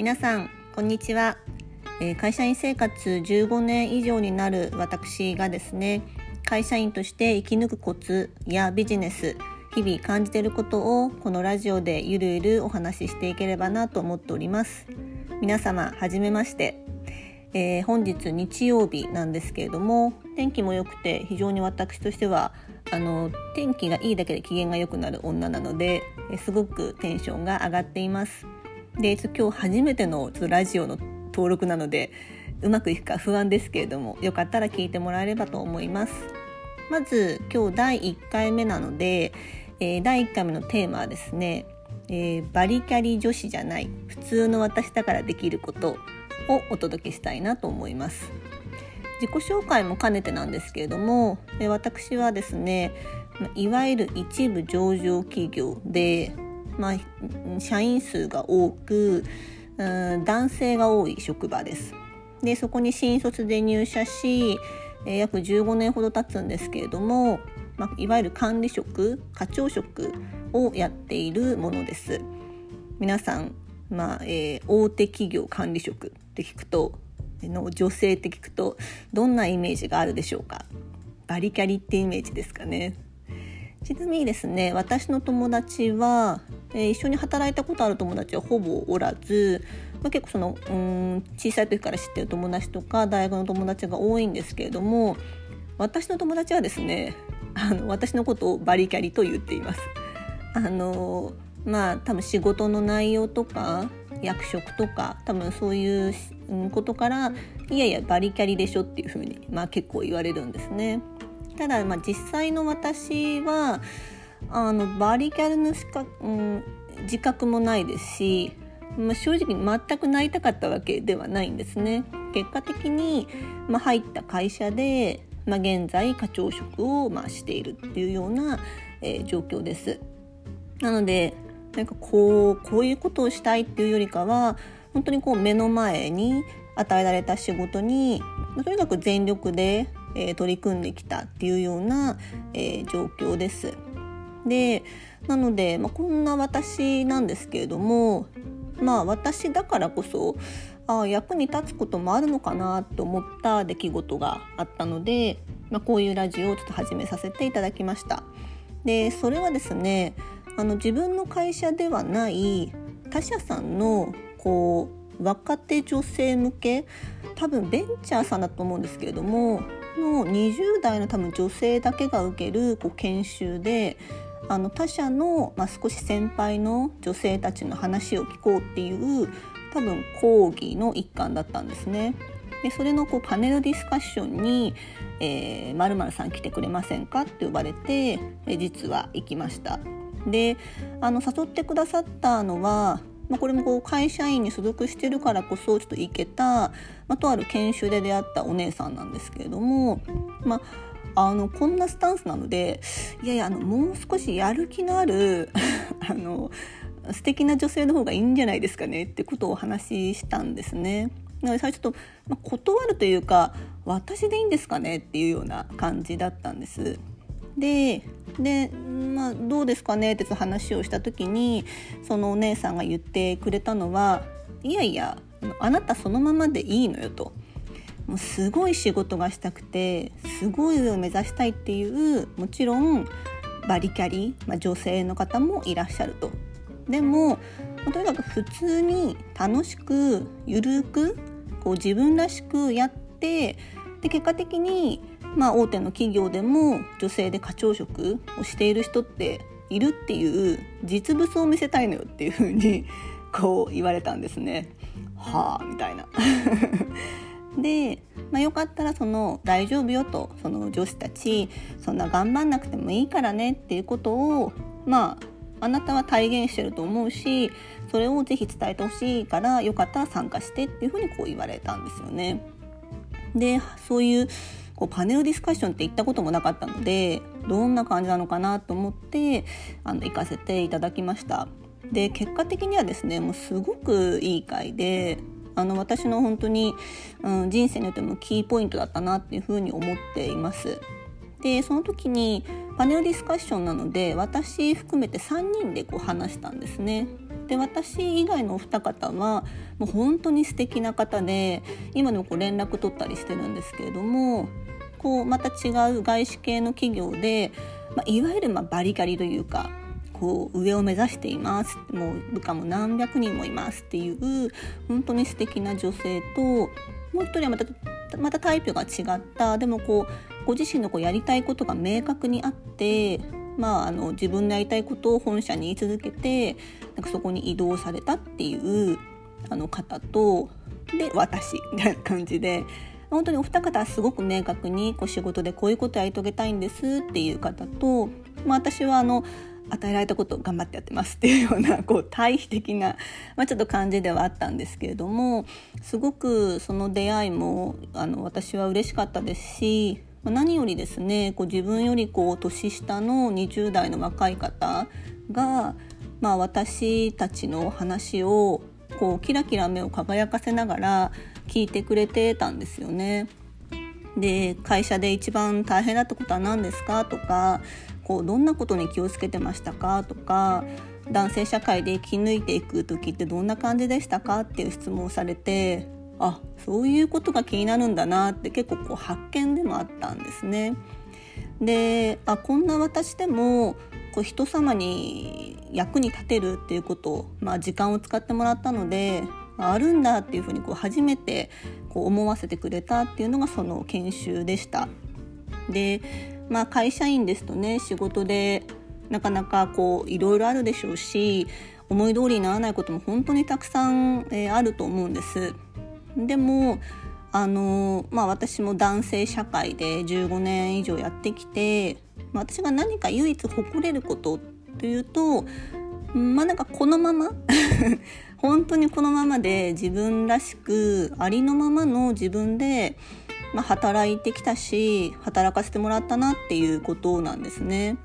皆さんこんにちは、えー会社員生活15年以上になる私がですね会社員として生き抜くコツやビジネス日々感じていることをこのラジオでゆるゆるお話ししていければなと思っております。皆様はじめまして、えー本日日曜日なんですけれども天気も良くて非常に私としてはあの天気がいいだけで機嫌が良くなる女なのでえすごくテンションが上がっています。で今日初めてのラジオの登録なのでうまくいくか不安ですけれどもよかったら聞いてもらえればと思います。まず今日第1回目なので、えー第1回目のテーマはですね、えーバリキャリ女子じゃない普通の私だからできることをお届けしたいなと思います。自己紹介も兼ねてなんですけれどもえー私はですねいわゆる一部上場企業で、まあ、社員数が多くうん男性が多い職場です。でそこに新卒で入社し、えー約15年ほど経つんですけれども、まあ、いわゆる管理職課長職をやっているものです。皆さん、まあえー大手企業管理職って聞くとの女性って聞くとどんなイメージがあるでしょうか？バリキャリってイメージですかねちなみにですね私の友達は、えー一緒に働いたことある友達はほぼおらず、まあ、結構そのうん小さい時から知ってる友達とか大学の友達が多いんですけれども私の友達はですねあの私のことをバリキャリと言っています。あのまあ多分仕事の内容とか役職とか多分そういうことからいやいやバリキャリでしょっていうふうに、まあ、結構言われるんですね。ただ、まあ、実際の私はあのバリキャリのしか、うん、自覚もないですし、まあ、正直全くなりたかったわけではないんですね。結果的に、まあ、入った会社で、まあ、現在課長職を、まあ、しているっていうような、えー状況です。なのでなんかこうこういうことをしたいっていうよりかは本当にこう目の前に与えられた仕事にとにかく全力で、えー取り組んできたっていうような、えー状況です。でなので、まあ、こんな私なんですけれどもまあ私だからこそあ役に立つこともあるのかなと思った出来事があったので、まあ、こういうラジオをちょっと始めさせていただきました。でそれはですねあの自分の会社ではない他社さんのこう若手女性向け多分ベンチャーさんだと思うんですけれどもの20代の多分女性だけが受けるこう研修であの他社の、まあ、少し先輩の女性たちの話を聞こうっていう多分講義の一環だったんですね。でそれのこうパネルディスカッションに「えー、〇〇さん来てくれませんか?」って呼ばれて、え実は行きました。であの誘ってくださったのは、まあ、これもこう会社員に所属してるからこそちょっと行けた、まあ、とある研修で出会ったお姉さんなんですけれども、まあ、あのこんなスタンスなのでいやいやあのもう少しやる気のある あの素敵な女性の方がいいんじゃないですかねってことをお話ししたんですね。なので最初ちょっと、断るというか私でいいんですかねっていうような感じだったんです。でで、まあ、どうですかねって話をした時にそのお姉さんが言ってくれたのはいやいやあなたそのままでいいのよと。もうすごい仕事がしたくてすごい上を目指したいっていうもちろんバリキャリ、まあ、女性の方もいらっしゃると。でもとにかく普通に楽しくゆるくこう自分らしくやってで結果的に、まあ、大手の企業でも女性で課長職をしている人っているっていう実物を見せたいのよっていうふうに こう言われたんですね。はあみたいな。で、まあ、よかったらその大丈夫よとその女子たちそんな頑張んなくてもいいからねっていうことをまああなたは体現してると思うしそれをぜひ伝えてほしいからよかったら参加してっていうふうにこう言われたんですよね。でそういうこうパネルディスカッションって行ったこともなかったのでどんな感じなのかなと思ってあの行かせていただきました。で結果的にはですねもうすごくいい回であの私の本当に、うん、人生によってもキーポイントだったなっていうふうに思っています。でその時にパネルディスカッションなので私含めて3人でこう話したんですね。で私以外のお二方はもう本当に素敵な方で今でもこう連絡取ったりしてるんですけれどもこうまた違う外資系の企業で、まあ、いわゆるまバリキャリというかこう上を目指しています。もう部下も何百人もいますっていう本当に素敵な女性ともう一人はまたまたタイプが違った。でもこうご自身のこうやりたいことが明確にあってまあ、あの自分のやりたいことを本社に言い続けてなんかそこに移動されたっていうあの方とで私みたいな感じで本当にお二方はすごく明確にこう仕事でこういうことやり遂げたいんですっていう方と、まあ、私はあの与えられたことを頑張ってやってますっていうようなこう対比的な、まあ、ちょっと感じではあったんですけれどもすごくその出会いもあの私は嬉しかったですし何よりですねこう自分よりこう年下の20代の若い方が、まあ、私たちの話をこうキラキラ目を輝かせながら聞いてくれてたんですよね。で会社で一番大変だったことは何ですか？とかこうどんなことに気をつけてましたか？とか男性社会で生き抜いていく時ってどんな感じでしたか？っていう質問をされてあそういうことが気になるんだなって結構こう発見でもあったんですね。であこんな私でもこう人様に役に立てるっていうことを、まあ、時間を使ってもらったのであるんだっていうふうにこう初めてこう思わせてくれたっていうのがその研修でした。で、まあ、会社員ですとね仕事でなかなかこういろいろあるでしょうし思い通りにならないことも本当にたくさん、えー、あると思うんです。でもあの、まあ、私も男性社会で15年以上やってきて、私が何か唯一誇れることというとまあなんかこのまま 本当にこのままで自分らしくありのままの自分で、まあ、働いてきたし働かせてもらったなっていうことなんですね。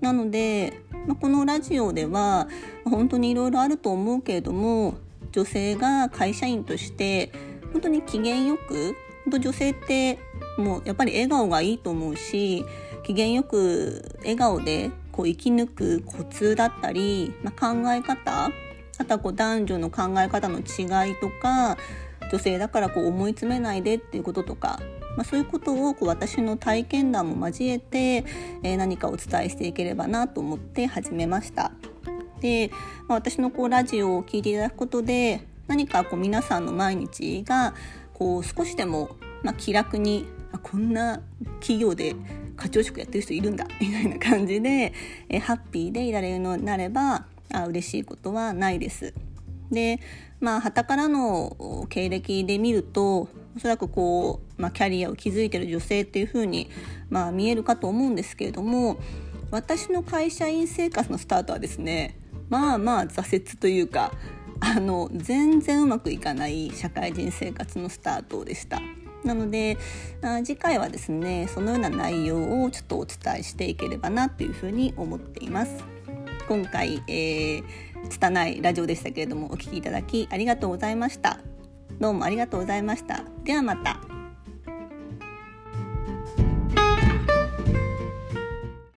なので、まあ、このラジオでは本当にいろいろあると思うけれども女性が会社員として本当に機嫌よく女性ってもうやっぱり笑顔がいいと思うし機嫌よく笑顔でこう生き抜くコツだったり、まあ、考え方あとはこう男女の考え方の違いとか女性だからこう思い詰めないでっていうこととか、まあ、そういうことをこう私の体験談も交えて、えー、何かお伝えしていければなと思って始めました。で、まあ、私のこうラジオを聴いていただくことで何かこう皆さんの毎日がこう少しでも、まあ、気楽にあこんな企業で課長職やってる人いるんだみたいな感じでえハッピーでいられるのになればあ嬉しいことはないです。でまあ旗からの経歴で見るとおそらくこう、まあ、キャリアを築いてる女性っていうふうに、まあ、見えるかと思うんですけれども私の会社員生活のスタートはですねまあまあ挫折というかあの全然うまくいかない社会人生活のスタートでした。なのであ次回はですねそのような内容をちょっとお伝えしていければなというふうに思っています。今回、えー、拙いラジオでしたけれどもお聴きいただきありがとうございました。どうもありがとうございました。ではまた。